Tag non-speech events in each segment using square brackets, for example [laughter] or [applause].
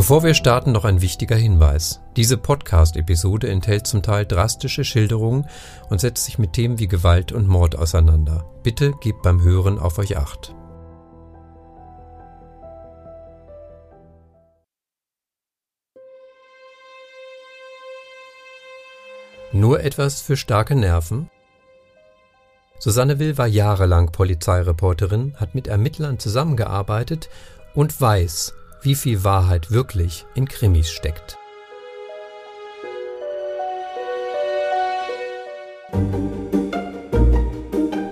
Bevor wir starten, noch ein wichtiger Hinweis. Diese Podcast-Episode enthält zum Teil drastische Schilderungen und setzt sich mit Themen wie Gewalt und Mord auseinander. Bitte gebt beim Hören auf euch acht. Nur etwas für starke Nerven? Susanne Will war jahrelang Polizeireporterin, hat mit Ermittlern zusammengearbeitet und weiß, wie viel Wahrheit wirklich in Krimis steckt.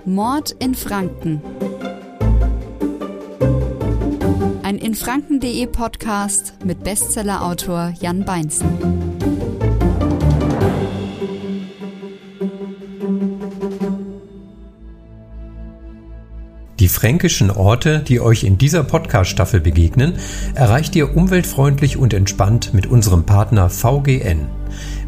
Mord in Franken. Ein infranken.de Podcast mit Bestsellerautor Jan Beinzen. Die fränkischen Orte, die euch in dieser Podcast-Staffel begegnen, erreicht ihr umweltfreundlich und entspannt mit unserem Partner VGN.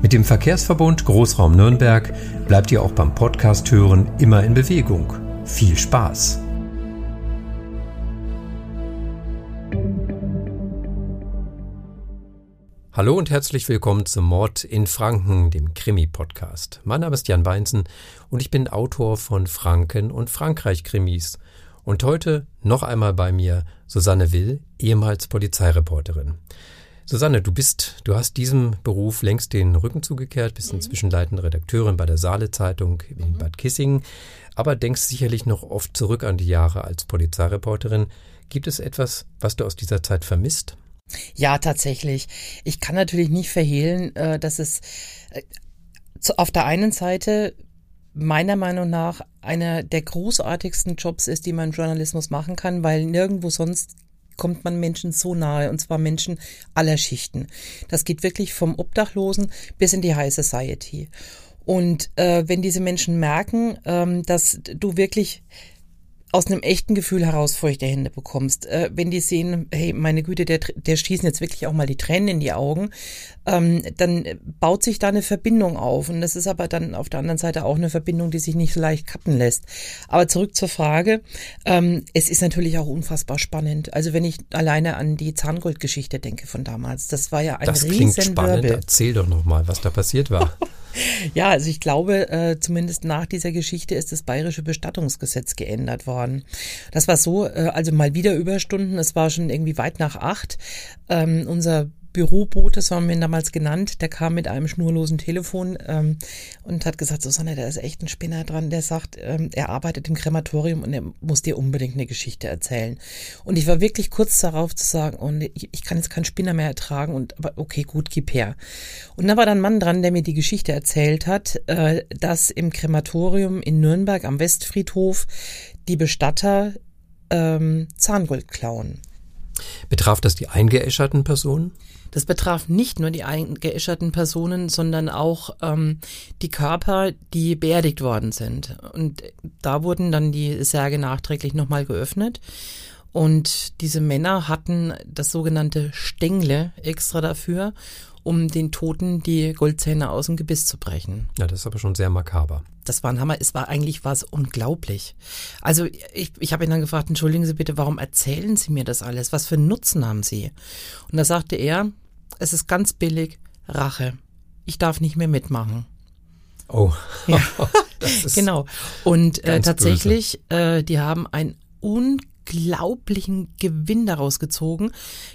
Mit dem Verkehrsverbund Großraum Nürnberg bleibt ihr auch beim Podcast hören immer in Bewegung. Viel Spaß! Hallo und herzlich willkommen zum Mord in Franken, dem Krimi-Podcast. Mein Name ist Jan Beinzen und ich bin Autor von Franken und Frankreich-Krimis – und heute noch einmal bei mir Susanne Will, ehemals Polizeireporterin. Susanne, du bist, du hast diesem Beruf längst den Rücken zugekehrt, bist mhm. inzwischen leitende Redakteurin bei der Saale Zeitung in mhm. Bad Kissingen, aber denkst sicherlich noch oft zurück an die Jahre als Polizeireporterin. Gibt es etwas, was du aus dieser Zeit vermisst? Ja, tatsächlich. Ich kann natürlich nicht verhehlen, äh, dass es äh, auf der einen Seite meiner Meinung nach einer der großartigsten Jobs ist, die man im Journalismus machen kann, weil nirgendwo sonst kommt man Menschen so nahe, und zwar Menschen aller Schichten. Das geht wirklich vom Obdachlosen bis in die High Society. Und äh, wenn diese Menschen merken, ähm, dass du wirklich aus einem echten Gefühl heraus feuchte Hände bekommst. Äh, wenn die sehen, hey, meine Güte, der, der schießen jetzt wirklich auch mal die Tränen in die Augen, ähm, dann baut sich da eine Verbindung auf. Und das ist aber dann auf der anderen Seite auch eine Verbindung, die sich nicht so leicht kappen lässt. Aber zurück zur Frage. Ähm, es ist natürlich auch unfassbar spannend. Also wenn ich alleine an die Zahngoldgeschichte denke von damals, das war ja ein Das klingt spannend. Erzähl doch nochmal, was da passiert war. [laughs] [laughs] Ja, also ich glaube, äh, zumindest nach dieser Geschichte ist das bayerische Bestattungsgesetz geändert worden. Das war so, äh, also mal wieder Überstunden, es war schon irgendwie weit nach acht. Ähm, unser Büroboot, das haben wir ihn damals genannt, der kam mit einem schnurlosen Telefon ähm, und hat gesagt, Susanne, da ist echt ein Spinner dran, der sagt, ähm, er arbeitet im Krematorium und er muss dir unbedingt eine Geschichte erzählen. Und ich war wirklich kurz darauf zu sagen, oh, ich, ich kann jetzt keinen Spinner mehr ertragen und aber okay, gut, gib her. Und da war dann ein Mann dran, der mir die Geschichte erzählt hat, äh, dass im Krematorium in Nürnberg am Westfriedhof die Bestatter ähm, Zahngold klauen. Betraf das die eingeäscherten Personen? Das betraf nicht nur die eingeäscherten Personen, sondern auch ähm, die Körper, die beerdigt worden sind. Und da wurden dann die Särge nachträglich nochmal geöffnet. Und diese Männer hatten das sogenannte Stängle extra dafür, um den Toten die Goldzähne aus dem Gebiss zu brechen. Ja, das ist aber schon sehr makaber. Das war ein Hammer. Es war eigentlich was unglaublich. Also ich, ich habe ihn dann gefragt, entschuldigen Sie bitte, warum erzählen Sie mir das alles? Was für einen Nutzen haben Sie? Und da sagte er, es ist ganz billig, Rache. Ich darf nicht mehr mitmachen. Oh, ja. [laughs] genau. Und äh, tatsächlich, äh, die haben ein unglaublichen Gewinn daraus gezogen.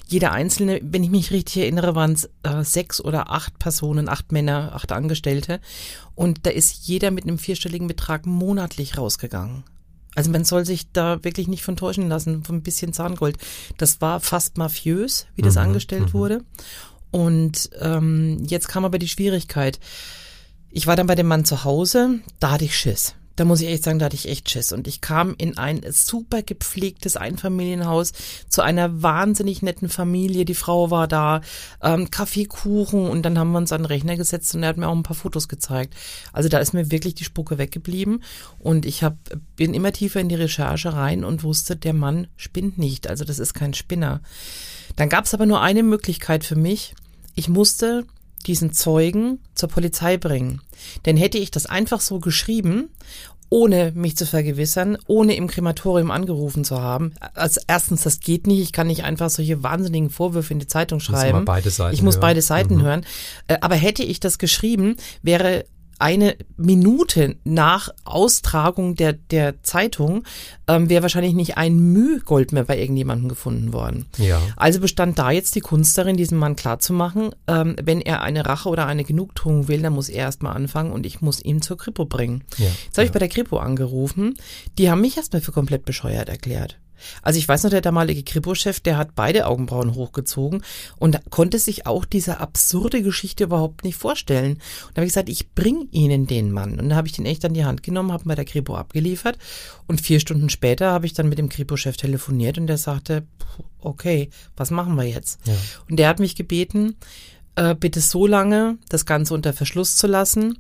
Jeder einzelne, wenn ich mich richtig erinnere, waren es äh, sechs oder acht Personen, acht Männer, acht Angestellte. Und da ist jeder mit einem vierstelligen Betrag monatlich rausgegangen. Also man soll sich da wirklich nicht von täuschen lassen, von ein bisschen Zahngold. Das war fast mafiös, wie das mhm, angestellt mhm. wurde. Und ähm, jetzt kam aber die Schwierigkeit. Ich war dann bei dem Mann zu Hause, da hatte ich Schiss. Da muss ich echt sagen, da hatte ich echt Schiss. Und ich kam in ein super gepflegtes Einfamilienhaus zu einer wahnsinnig netten Familie. Die Frau war da, ähm, Kaffee, Kuchen und dann haben wir uns an den Rechner gesetzt und er hat mir auch ein paar Fotos gezeigt. Also da ist mir wirklich die Spucke weggeblieben und ich hab, bin immer tiefer in die Recherche rein und wusste, der Mann spinnt nicht. Also das ist kein Spinner. Dann gab es aber nur eine Möglichkeit für mich. Ich musste diesen Zeugen zur Polizei bringen. Denn hätte ich das einfach so geschrieben ohne mich zu vergewissern, ohne im Krematorium angerufen zu haben. Also erstens, das geht nicht. Ich kann nicht einfach solche wahnsinnigen Vorwürfe in die Zeitung schreiben. ich muss hören. beide Seiten mhm. hören. Äh, aber hätte ich das geschrieben, wäre eine Minute nach Austragung der, der Zeitung ähm, wäre wahrscheinlich nicht ein Müh Gold mehr bei irgendjemandem gefunden worden. Ja. Also bestand da jetzt die Kunst darin, diesem Mann klarzumachen, ähm, wenn er eine Rache oder eine Genugtuung will, dann muss er erstmal anfangen und ich muss ihn zur Kripo bringen. Ja. Jetzt habe ja. ich bei der Kripo angerufen. Die haben mich erstmal für komplett bescheuert erklärt. Also ich weiß noch, der damalige Kripo-Chef, der hat beide Augenbrauen hochgezogen und konnte sich auch diese absurde Geschichte überhaupt nicht vorstellen. Und da habe ich gesagt, ich bring Ihnen den Mann. Und da habe ich den echt an die Hand genommen, habe bei der Kripo abgeliefert und vier Stunden später habe ich dann mit dem Kripo-Chef telefoniert und der sagte, okay, was machen wir jetzt? Ja. Und der hat mich gebeten, äh, bitte so lange das Ganze unter Verschluss zu lassen,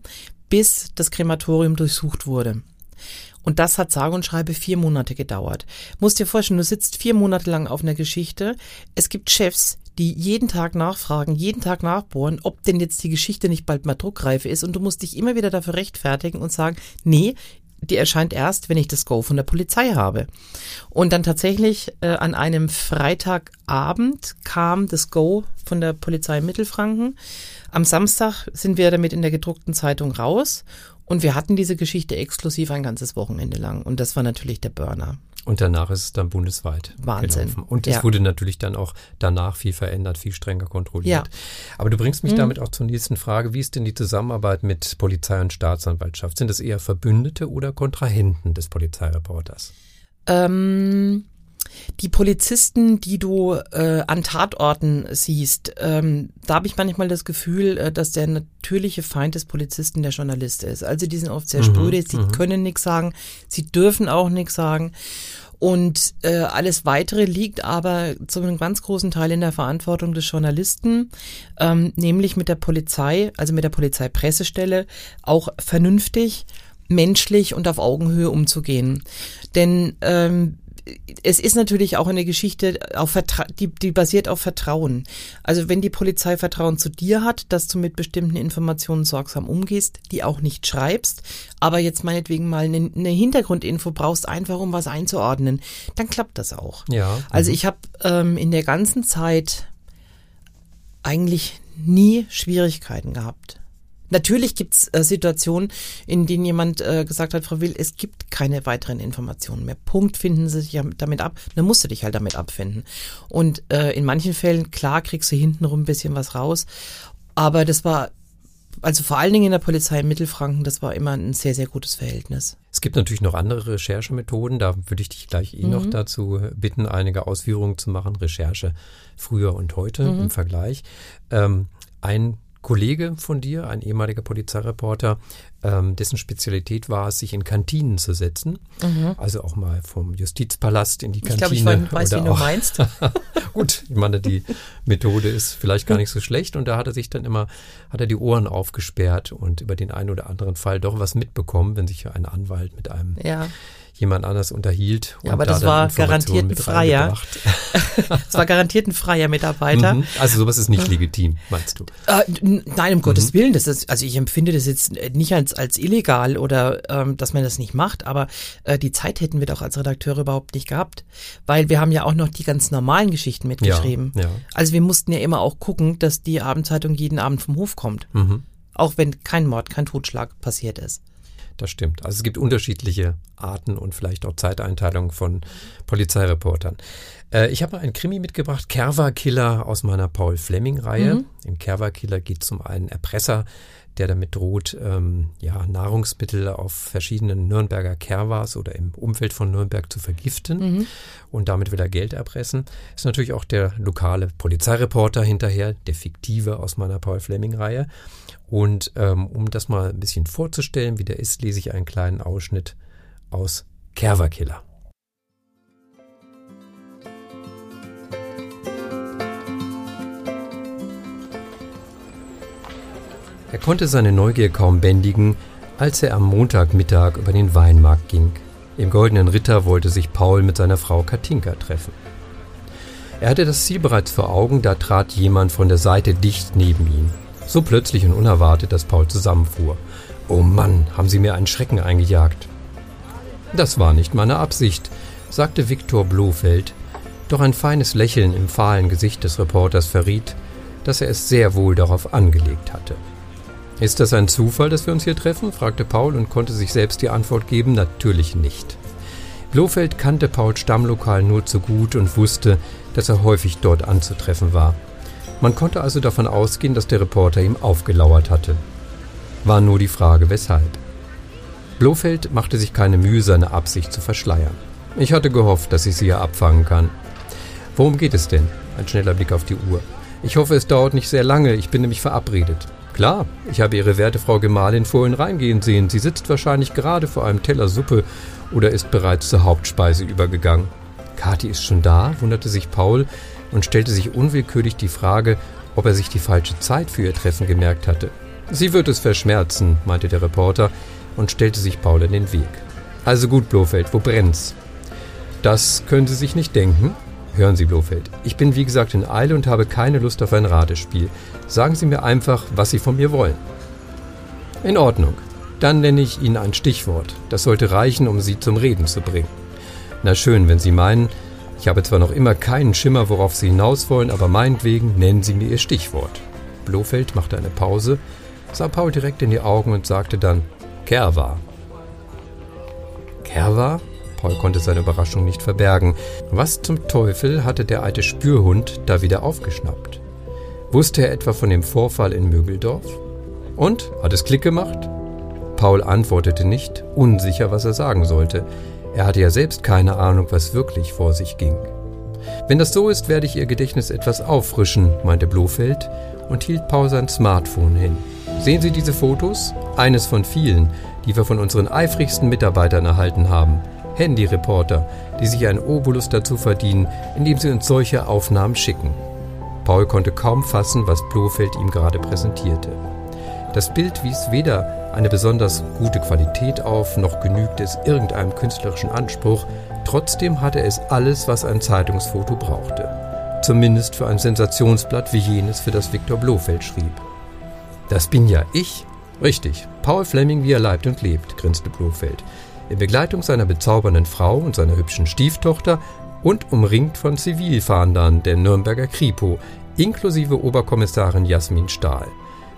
bis das Krematorium durchsucht wurde. Und das hat sage und schreibe vier Monate gedauert. Musst dir vorstellen, du sitzt vier Monate lang auf einer Geschichte. Es gibt Chefs, die jeden Tag nachfragen, jeden Tag nachbohren, ob denn jetzt die Geschichte nicht bald mal druckreif ist. Und du musst dich immer wieder dafür rechtfertigen und sagen, nee, die erscheint erst, wenn ich das Go von der Polizei habe. Und dann tatsächlich äh, an einem Freitagabend kam das Go von der Polizei Mittelfranken. Am Samstag sind wir damit in der gedruckten Zeitung raus und wir hatten diese Geschichte exklusiv ein ganzes Wochenende lang. Und das war natürlich der Burner. Und danach ist es dann bundesweit. Wahnsinn. Gelaufen. Und es ja. wurde natürlich dann auch danach viel verändert, viel strenger kontrolliert. Ja. Aber du bringst mich mhm. damit auch zur nächsten Frage. Wie ist denn die Zusammenarbeit mit Polizei und Staatsanwaltschaft? Sind das eher Verbündete oder Kontrahenten des Polizeireporters? Ähm, die Polizisten, die du äh, an Tatorten siehst, ähm, da habe ich manchmal das Gefühl, äh, dass der natürliche Feind des Polizisten der Journalist ist. Also die sind oft sehr mhm, spröde, sie mhm. können nichts sagen, sie dürfen auch nichts sagen. Und äh, alles Weitere liegt aber zu einem ganz großen Teil in der Verantwortung des Journalisten, ähm, nämlich mit der Polizei, also mit der Polizeipressestelle, auch vernünftig, menschlich und auf Augenhöhe umzugehen. Denn ähm, es ist natürlich auch eine Geschichte, auf Vertra die, die basiert auf Vertrauen. Also wenn die Polizei Vertrauen zu dir hat, dass du mit bestimmten Informationen sorgsam umgehst, die auch nicht schreibst, aber jetzt meinetwegen mal eine, eine Hintergrundinfo brauchst, einfach um was einzuordnen, dann klappt das auch. Ja. Also mhm. ich habe ähm, in der ganzen Zeit eigentlich nie Schwierigkeiten gehabt. Natürlich gibt es äh, Situationen, in denen jemand äh, gesagt hat, Frau Will, es gibt keine weiteren Informationen mehr. Punkt, finden Sie sich damit ab. Dann musst du dich halt damit abfinden. Und äh, in manchen Fällen, klar, kriegst du hintenrum ein bisschen was raus. Aber das war, also vor allen Dingen in der Polizei in Mittelfranken, das war immer ein sehr, sehr gutes Verhältnis. Es gibt natürlich noch andere Recherchemethoden. Da würde ich dich gleich eh mhm. noch dazu bitten, einige Ausführungen zu machen. Recherche früher und heute mhm. im Vergleich. Ähm, ein Kollege von dir, ein ehemaliger Polizeireporter, ähm, dessen Spezialität war es, sich in Kantinen zu setzen. Mhm. Also auch mal vom Justizpalast in die Kantine. Ich glaube, ich weiß, wie du meinst. [laughs] Gut, ich meine, die Methode ist vielleicht gar nicht so schlecht. Und da hat er sich dann immer, hat er die Ohren aufgesperrt und über den einen oder anderen Fall doch was mitbekommen, wenn sich ein Anwalt mit einem ja jemand anders unterhielt. Ja, aber da das war garantiert ein Freier. das [laughs] war garantiert ein freier Mitarbeiter. Mhm. Also sowas ist nicht legitim, meinst du? Äh, nein, um mhm. Gottes Willen. Das ist, also ich empfinde das jetzt nicht als, als illegal oder ähm, dass man das nicht macht, aber äh, die Zeit hätten wir doch als Redakteure überhaupt nicht gehabt. Weil wir haben ja auch noch die ganz normalen Geschichten mitgeschrieben. Ja, ja. Also wir mussten ja immer auch gucken, dass die Abendzeitung jeden Abend vom Hof kommt. Mhm. Auch wenn kein Mord, kein Totschlag passiert ist das stimmt. Also es gibt unterschiedliche Arten und vielleicht auch Zeiteinteilungen von Polizeireportern. Äh, ich habe mal einen Krimi mitgebracht, Kerwa Killer aus meiner Paul Fleming-Reihe. Mhm. Im Kerwa Killer geht es um einen Erpresser, der damit droht, ähm, ja, Nahrungsmittel auf verschiedenen Nürnberger Kerwas oder im Umfeld von Nürnberg zu vergiften. Mhm. Und damit will er Geld erpressen. Ist natürlich auch der lokale Polizeireporter hinterher, der fiktive aus meiner Paul Fleming-Reihe. Und ähm, um das mal ein bisschen vorzustellen, wie der ist, lese ich einen kleinen Ausschnitt aus Kerverkiller. Er konnte seine Neugier kaum bändigen, als er am Montagmittag über den Weinmarkt ging. Im Goldenen Ritter wollte sich Paul mit seiner Frau Katinka treffen. Er hatte das Ziel bereits vor Augen, da trat jemand von der Seite dicht neben ihn. So plötzlich und unerwartet, dass Paul zusammenfuhr. Oh Mann, haben Sie mir einen Schrecken eingejagt. Das war nicht meine Absicht, sagte Viktor Blofeld, doch ein feines Lächeln im fahlen Gesicht des Reporters verriet, dass er es sehr wohl darauf angelegt hatte. Ist das ein Zufall, dass wir uns hier treffen? fragte Paul und konnte sich selbst die Antwort geben, natürlich nicht. Blofeld kannte Pauls Stammlokal nur zu gut und wusste, dass er häufig dort anzutreffen war. Man konnte also davon ausgehen, dass der Reporter ihm aufgelauert hatte. War nur die Frage, weshalb. Blofeld machte sich keine Mühe, seine Absicht zu verschleiern. Ich hatte gehofft, dass ich sie ja abfangen kann. Worum geht es denn? Ein schneller Blick auf die Uhr. Ich hoffe, es dauert nicht sehr lange, ich bin nämlich verabredet. Klar, ich habe Ihre werte Frau Gemahlin vorhin reingehen sehen. Sie sitzt wahrscheinlich gerade vor einem Teller Suppe oder ist bereits zur Hauptspeise übergegangen. Kathi ist schon da, wunderte sich Paul und stellte sich unwillkürlich die Frage, ob er sich die falsche Zeit für ihr Treffen gemerkt hatte. Sie wird es verschmerzen, meinte der Reporter und stellte sich Paul in den Weg. Also gut, Blofeld, wo brennt's? Das können Sie sich nicht denken. Hören Sie, Blofeld, ich bin wie gesagt in Eile und habe keine Lust auf ein Ratespiel. Sagen Sie mir einfach, was Sie von mir wollen. In Ordnung. Dann nenne ich Ihnen ein Stichwort. Das sollte reichen, um Sie zum Reden zu bringen. Na schön, wenn Sie meinen, ich habe zwar noch immer keinen Schimmer, worauf Sie hinaus wollen, aber meinetwegen nennen Sie mir Ihr Stichwort. Blofeld machte eine Pause, sah Paul direkt in die Augen und sagte dann Kerwa. Kerwa? Paul konnte seine Überraschung nicht verbergen. Was zum Teufel hatte der alte Spürhund da wieder aufgeschnappt? Wusste er etwa von dem Vorfall in Mögeldorf? Und? Hat es Klick gemacht? Paul antwortete nicht, unsicher, was er sagen sollte. Er hatte ja selbst keine Ahnung, was wirklich vor sich ging. Wenn das so ist, werde ich Ihr Gedächtnis etwas auffrischen, meinte Blofeld und hielt Paul sein Smartphone hin. Sehen Sie diese Fotos? Eines von vielen, die wir von unseren eifrigsten Mitarbeitern erhalten haben. Handyreporter, die sich einen Obolus dazu verdienen, indem sie uns solche Aufnahmen schicken. Paul konnte kaum fassen, was Blofeld ihm gerade präsentierte. Das Bild wies weder eine besonders gute Qualität auf, noch genügte es irgendeinem künstlerischen Anspruch, trotzdem hatte es alles, was ein Zeitungsfoto brauchte. Zumindest für ein Sensationsblatt wie jenes, für das Viktor Blofeld schrieb. Das bin ja ich. Richtig, Paul Fleming, wie er leibt und lebt, grinste Blofeld. In Begleitung seiner bezaubernden Frau und seiner hübschen Stieftochter und umringt von Zivilfahndern der Nürnberger Kripo, inklusive Oberkommissarin Jasmin Stahl.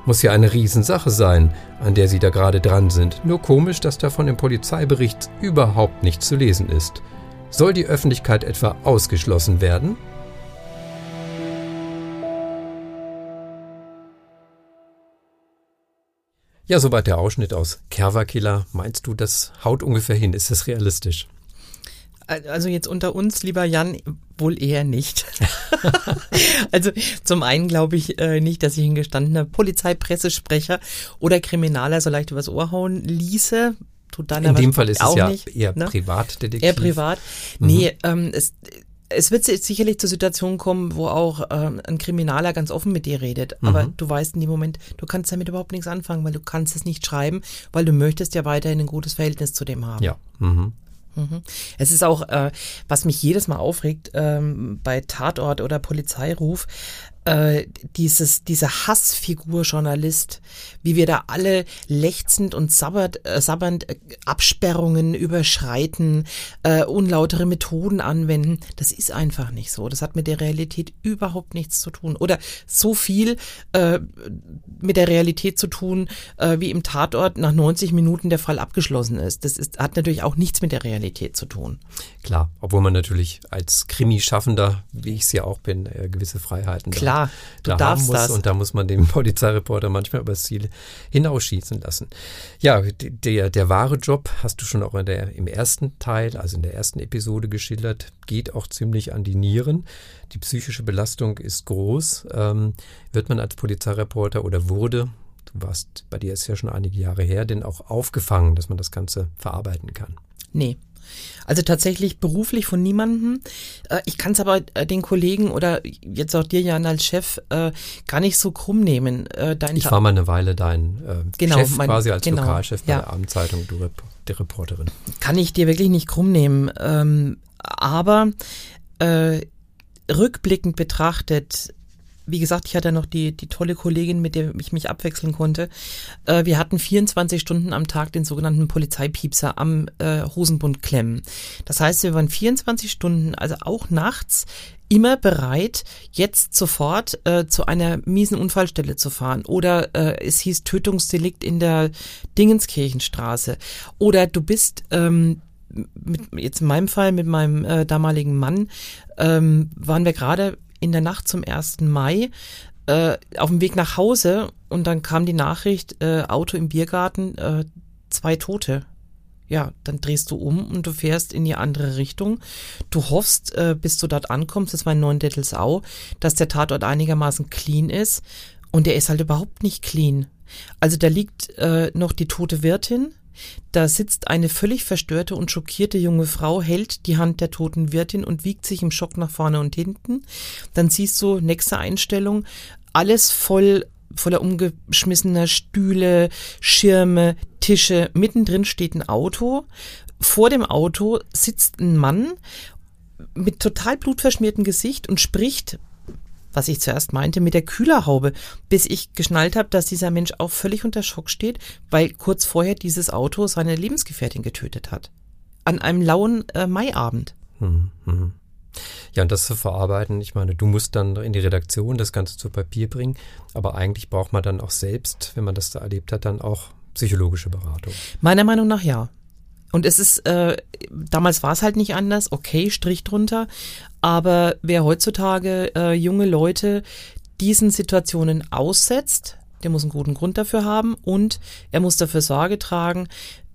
Muss ja eine Riesensache sein, an der Sie da gerade dran sind. Nur komisch, dass davon im Polizeibericht überhaupt nichts zu lesen ist. Soll die Öffentlichkeit etwa ausgeschlossen werden? Ja, soweit der Ausschnitt aus Kerwa-Killer. Meinst du, das haut ungefähr hin? Ist das realistisch? Also jetzt unter uns, lieber Jan, wohl eher nicht. [laughs] [laughs] also zum einen glaube ich äh, nicht, dass ich ein gestandener Polizeipressesprecher oder Kriminaler so leicht übers Ohr hauen ließe. Tut dann In dem Fall ist es ja nicht, eher ne? Privatdetektiv. Eher privat. Mhm. Nee, ähm, es, es wird sicherlich zur Situation kommen, wo auch ähm, ein Kriminaler ganz offen mit dir redet. Mhm. Aber du weißt in dem Moment, du kannst damit überhaupt nichts anfangen, weil du kannst es nicht schreiben, weil du möchtest ja weiterhin ein gutes Verhältnis zu dem haben. Ja. Mhm. Mhm. Es ist auch, äh, was mich jedes Mal aufregt, ähm, bei Tatort oder Polizeiruf, äh, dieses, diese Hassfigur-Journalist, wie wir da alle lechzend und sabbert, äh, sabbernd äh, Absperrungen überschreiten, äh, unlautere Methoden anwenden, das ist einfach nicht so. Das hat mit der Realität überhaupt nichts zu tun. Oder so viel äh, mit der Realität zu tun, äh, wie im Tatort nach 90 Minuten der Fall abgeschlossen ist. Das ist, hat natürlich auch nichts mit der Realität zu tun. Klar, obwohl man natürlich als Krimi-Schaffender, wie ich es ja auch bin, äh, gewisse Freiheiten Klar klar, du da darfst das. Und da muss man den [laughs] Polizeireporter manchmal übers Ziel hinausschießen lassen. Ja, der, der wahre Job hast du schon auch in der, im ersten Teil, also in der ersten Episode geschildert, geht auch ziemlich an die Nieren. Die psychische Belastung ist groß. Ähm, wird man als Polizeireporter oder wurde, du warst, bei dir ist ja schon einige Jahre her, denn auch aufgefangen, dass man das Ganze verarbeiten kann? Nee, also tatsächlich beruflich von niemandem. Äh, ich kann es aber äh, den Kollegen oder jetzt auch dir, Jan, als Chef äh, gar nicht so krumm nehmen. Dein ich war mal eine Weile dein genau, Chef mein, quasi als genau, Lokalchef bei ja. der Abendzeitung, du der Reporterin. Kann ich dir wirklich nicht krumm nehmen. Ähm, aber äh, rückblickend betrachtet wie gesagt, ich hatte noch die, die tolle Kollegin, mit der ich mich abwechseln konnte. Äh, wir hatten 24 Stunden am Tag den sogenannten Polizeipiepser am äh, Hosenbund klemmen. Das heißt, wir waren 24 Stunden, also auch nachts, immer bereit, jetzt sofort äh, zu einer miesen Unfallstelle zu fahren. Oder äh, es hieß Tötungsdelikt in der Dingenskirchenstraße. Oder du bist ähm, mit, jetzt in meinem Fall mit meinem äh, damaligen Mann, ähm, waren wir gerade in der Nacht zum 1. Mai äh, auf dem Weg nach Hause und dann kam die Nachricht, äh, Auto im Biergarten, äh, zwei Tote ja, dann drehst du um und du fährst in die andere Richtung. Du hoffst, äh, bis du dort ankommst, das war in Neuendettelsau, dass der Tatort einigermaßen clean ist. Und der ist halt überhaupt nicht clean. Also da liegt äh, noch die tote Wirtin, da sitzt eine völlig verstörte und schockierte junge Frau, hält die Hand der toten Wirtin und wiegt sich im Schock nach vorne und hinten. Dann siehst du, nächste Einstellung, alles voll voller umgeschmissener Stühle, Schirme, Tische. Mittendrin steht ein Auto. Vor dem Auto sitzt ein Mann mit total blutverschmiertem Gesicht und spricht, was ich zuerst meinte, mit der Kühlerhaube, bis ich geschnallt habe, dass dieser Mensch auch völlig unter Schock steht, weil kurz vorher dieses Auto seine Lebensgefährtin getötet hat. An einem lauen äh, Maiabend. Hm, hm. Ja, und das zu verarbeiten, ich meine, du musst dann in die Redaktion das Ganze zu Papier bringen, aber eigentlich braucht man dann auch selbst, wenn man das da erlebt hat, dann auch psychologische Beratung. Meiner Meinung nach ja. Und es ist, äh, damals war es halt nicht anders, okay, Strich drunter, aber wer heutzutage äh, junge Leute diesen Situationen aussetzt, der muss einen guten Grund dafür haben und er muss dafür Sorge tragen,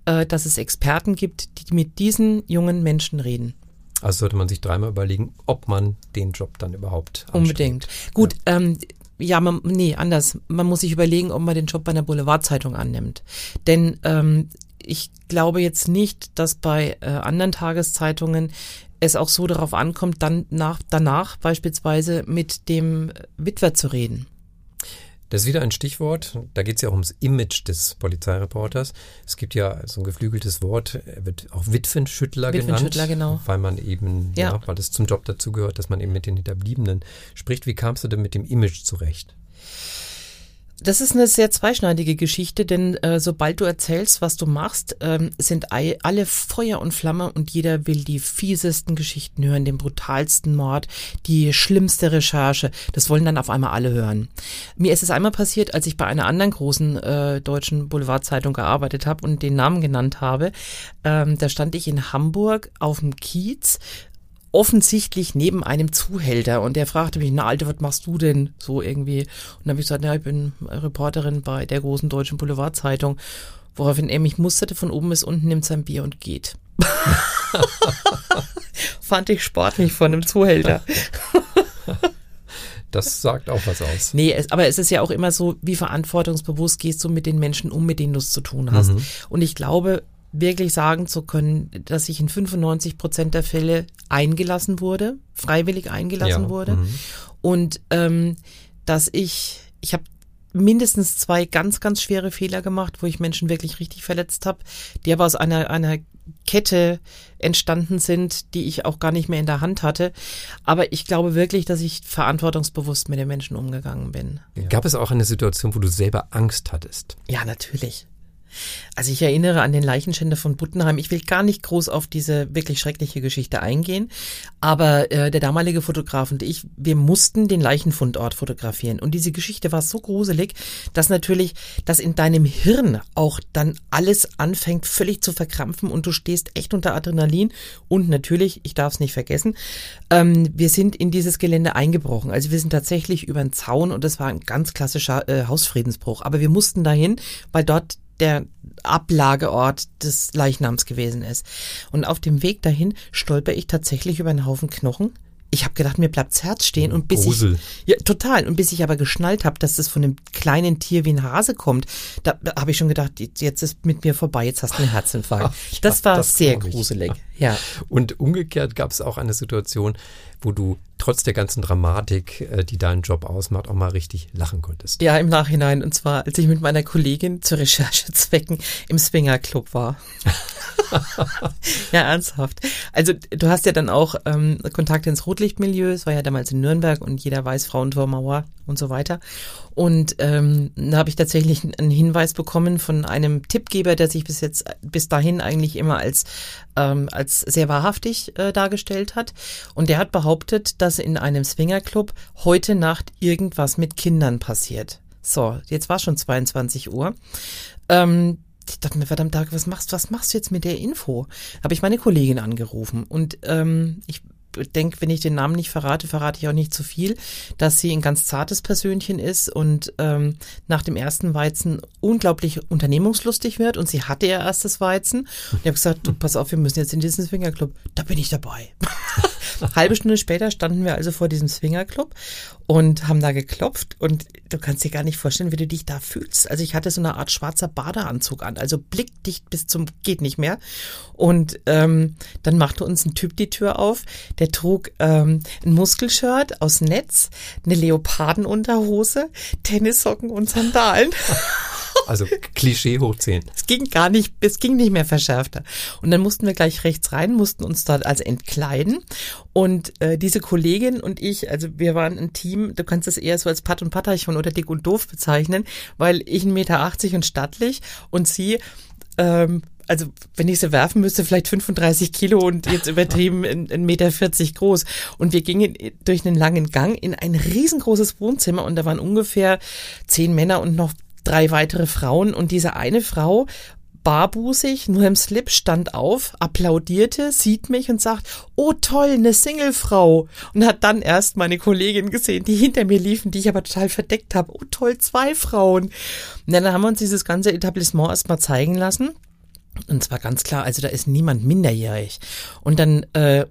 äh, dass es Experten gibt, die mit diesen jungen Menschen reden. Also sollte man sich dreimal überlegen, ob man den Job dann überhaupt anstrengt. Unbedingt. Gut, ja. ähm, ja, man, nee, anders. Man muss sich überlegen, ob man den Job bei einer Boulevardzeitung annimmt. Denn ähm, ich glaube jetzt nicht, dass bei äh, anderen Tageszeitungen es auch so darauf ankommt, dann nach, danach beispielsweise mit dem Witwer zu reden. Das ist wieder ein Stichwort. Da geht es ja auch ums Image des Polizeireporters. Es gibt ja so ein geflügeltes Wort, er wird auch Witwenschüttler, Witwenschüttler genannt. Genau. Weil man eben, ja. ja, weil es zum Job dazugehört, dass man eben mit den Hinterbliebenen spricht. Wie kamst du denn mit dem Image zurecht? Das ist eine sehr zweischneidige Geschichte, denn äh, sobald du erzählst, was du machst, ähm, sind alle Feuer und Flamme und jeder will die fiesesten Geschichten hören, den brutalsten Mord, die schlimmste Recherche. Das wollen dann auf einmal alle hören. Mir ist es einmal passiert, als ich bei einer anderen großen äh, deutschen Boulevardzeitung gearbeitet habe und den Namen genannt habe. Ähm, da stand ich in Hamburg auf dem Kiez offensichtlich neben einem Zuhälter und der fragte mich, na Alte, was machst du denn so irgendwie? Und dann habe ich gesagt, ja, ich bin Reporterin bei der großen deutschen Boulevardzeitung, woraufhin er mich musterte von oben bis unten, nimmt sein Bier und geht. [laughs] Fand ich sportlich von einem Zuhälter. [laughs] Das sagt auch was aus. Nee, es, aber es ist ja auch immer so, wie verantwortungsbewusst gehst du mit den Menschen um, mit denen du es zu tun hast. Mhm. Und ich glaube, wirklich sagen zu können, dass ich in 95 Prozent der Fälle eingelassen wurde, freiwillig eingelassen ja. wurde. Mhm. Und ähm, dass ich, ich habe mindestens zwei ganz, ganz schwere Fehler gemacht, wo ich Menschen wirklich richtig verletzt habe, die aber aus einer, einer Kette entstanden sind, die ich auch gar nicht mehr in der Hand hatte. Aber ich glaube wirklich, dass ich verantwortungsbewusst mit den Menschen umgegangen bin. Gab es auch eine Situation, wo du selber Angst hattest? Ja, natürlich. Also ich erinnere an den Leichenschänder von Buttenheim. Ich will gar nicht groß auf diese wirklich schreckliche Geschichte eingehen, aber äh, der damalige Fotograf und ich, wir mussten den Leichenfundort fotografieren und diese Geschichte war so gruselig, dass natürlich, dass in deinem Hirn auch dann alles anfängt völlig zu verkrampfen und du stehst echt unter Adrenalin und natürlich, ich darf es nicht vergessen, ähm, wir sind in dieses Gelände eingebrochen. Also wir sind tatsächlich über den Zaun und das war ein ganz klassischer äh, Hausfriedensbruch, aber wir mussten dahin, weil dort der Ablageort des Leichnams gewesen ist. Und auf dem Weg dahin stolper ich tatsächlich über einen Haufen Knochen. Ich habe gedacht, mir bleibt's Herz stehen und bis Grusel. ich ja total und bis ich aber geschnallt habe, dass das von einem kleinen Tier wie ein Hase kommt, da, da habe ich schon gedacht, jetzt ist mit mir vorbei, jetzt hast du einen Herzinfarkt. [laughs] ja, das war das sehr gruselig. Ja. Und umgekehrt gab es auch eine Situation, wo du trotz der ganzen Dramatik, äh, die deinen Job ausmacht, auch mal richtig lachen konntest. Ja, im Nachhinein. Und zwar, als ich mit meiner Kollegin zu Recherchezwecken im Swinger Club war. [laughs] ja, ernsthaft. Also du hast ja dann auch ähm, Kontakte ins Rotlichtmilieu. Es war ja damals in Nürnberg und jeder weiß Frauentormauer und so weiter. Und ähm, da habe ich tatsächlich einen Hinweis bekommen von einem Tippgeber, der sich bis jetzt bis dahin eigentlich immer als ähm, als sehr wahrhaftig äh, dargestellt hat. Und der hat behauptet, dass in einem Swingerclub heute Nacht irgendwas mit Kindern passiert. So, jetzt war schon 22 Uhr. Ähm, ich dachte mir, verdammt, was machst, was machst du jetzt mit der Info? Habe ich meine Kollegin angerufen und ähm, ich denke, wenn ich den Namen nicht verrate, verrate ich auch nicht zu viel, dass sie ein ganz zartes Persönchen ist und ähm, nach dem ersten Weizen unglaublich unternehmungslustig wird und sie hatte ihr erstes Weizen. Und ich habe gesagt, du, pass auf, wir müssen jetzt in diesen Swingerclub. Da bin ich dabei. [laughs] Halbe Stunde später standen wir also vor diesem Swingerclub und haben da geklopft und du kannst dir gar nicht vorstellen, wie du dich da fühlst. Also ich hatte so eine Art schwarzer Badeanzug an, also blickdicht bis zum geht nicht mehr. Und ähm, dann machte uns ein Typ die Tür auf, der trug ähm, ein Muskelshirt aus Netz, eine Leopardenunterhose, Tennissocken und Sandalen. [laughs] Also Klischee hoch 10. Es ging gar nicht, es ging nicht mehr verschärfter. Und dann mussten wir gleich rechts rein, mussten uns dort also entkleiden. Und äh, diese Kollegin und ich, also wir waren ein Team, du kannst es eher so als Pat und Patterchen oder dick und doof bezeichnen, weil ich 1,80 Meter und stattlich und sie ähm, also wenn ich sie werfen müsste, vielleicht 35 Kilo und jetzt übertrieben ein Meter 40 groß. Und wir gingen durch einen langen Gang in ein riesengroßes Wohnzimmer und da waren ungefähr zehn Männer und noch drei weitere Frauen und diese eine Frau barbusig, nur im Slip, stand auf, applaudierte, sieht mich und sagt, oh toll, eine Singlefrau. Und hat dann erst meine Kollegin gesehen, die hinter mir liefen, die ich aber total verdeckt habe. Oh toll, zwei Frauen. Und dann haben wir uns dieses ganze Etablissement erstmal zeigen lassen. Und zwar ganz klar, also da ist niemand minderjährig. Und dann äh,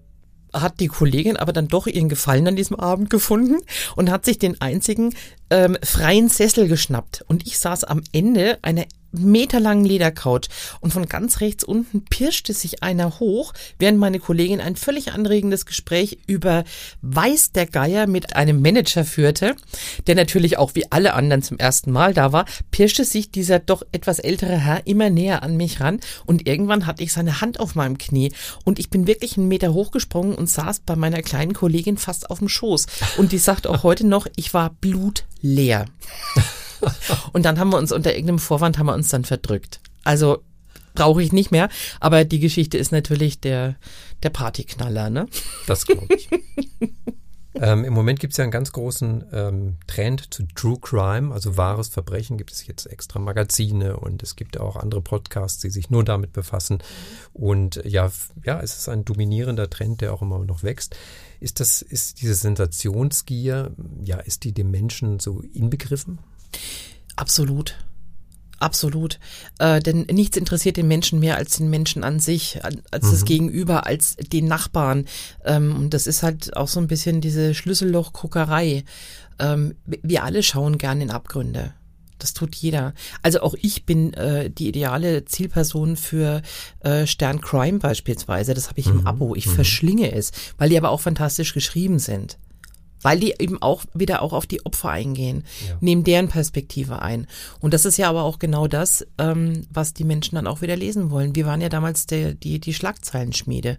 hat die Kollegin aber dann doch ihren Gefallen an diesem Abend gefunden und hat sich den einzigen ähm, freien Sessel geschnappt. Und ich saß am Ende einer meterlangen Ledercouch und von ganz rechts unten pirschte sich einer hoch, während meine Kollegin ein völlig anregendes Gespräch über Weiß der Geier mit einem Manager führte, der natürlich auch wie alle anderen zum ersten Mal da war, pirschte sich dieser doch etwas ältere Herr immer näher an mich ran. Und irgendwann hatte ich seine Hand auf meinem Knie. Und ich bin wirklich einen Meter hochgesprungen und saß bei meiner kleinen Kollegin fast auf dem Schoß. Und die sagt auch heute noch, ich war blutleer. [laughs] Und dann haben wir uns unter irgendeinem Vorwand haben wir uns dann verdrückt. Also brauche ich nicht mehr, aber die Geschichte ist natürlich der, der Partyknaller, ne? Das glaube ich. [laughs] ähm, Im Moment gibt es ja einen ganz großen ähm, Trend zu True Crime, also wahres Verbrechen. Gibt es jetzt extra Magazine und es gibt auch andere Podcasts, die sich nur damit befassen. Und ja, ja, es ist ein dominierender Trend, der auch immer noch wächst. Ist das, ist diese Sensationsgier, ja, ist die dem Menschen so inbegriffen? Absolut. Absolut. Äh, denn nichts interessiert den Menschen mehr als den Menschen an sich, als mhm. das Gegenüber, als den Nachbarn. Ähm, und das ist halt auch so ein bisschen diese Schlüssellochguckerei. Ähm, wir alle schauen gern in Abgründe. Das tut jeder. Also auch ich bin äh, die ideale Zielperson für äh, Stern Crime beispielsweise. Das habe ich mhm. im Abo. Ich mhm. verschlinge es, weil die aber auch fantastisch geschrieben sind weil die eben auch wieder auch auf die Opfer eingehen, ja. nehmen deren Perspektive ein. Und das ist ja aber auch genau das, ähm, was die Menschen dann auch wieder lesen wollen. Wir waren ja damals der, die, die Schlagzeilenschmiede,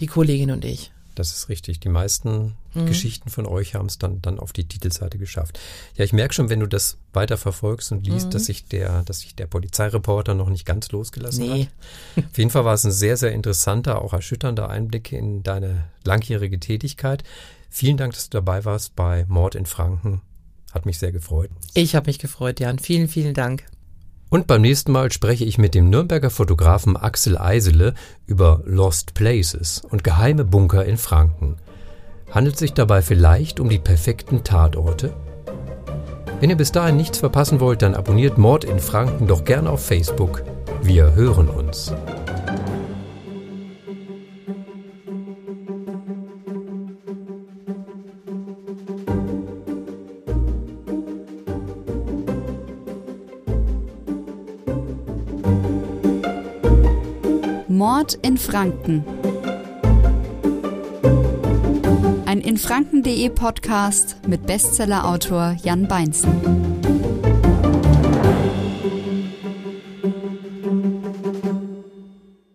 die Kollegin und ich. Das ist richtig. Die meisten mhm. Geschichten von euch haben es dann, dann auf die Titelseite geschafft. Ja, ich merke schon, wenn du das weiter verfolgst und liest, mhm. dass sich der, dass sich der Polizeireporter noch nicht ganz losgelassen nee. hat. Auf jeden Fall war es ein sehr, sehr interessanter, auch erschütternder Einblick in deine langjährige Tätigkeit. Vielen Dank, dass du dabei warst bei Mord in Franken. Hat mich sehr gefreut. Ich habe mich gefreut, Jan. Vielen, vielen Dank. Und beim nächsten Mal spreche ich mit dem Nürnberger Fotografen Axel Eisele über Lost Places und geheime Bunker in Franken. Handelt sich dabei vielleicht um die perfekten Tatorte? Wenn ihr bis dahin nichts verpassen wollt, dann abonniert Mord in Franken doch gern auf Facebook. Wir hören uns. Mord in Franken. Ein Infranken.de Podcast mit Bestsellerautor Jan Beinzen.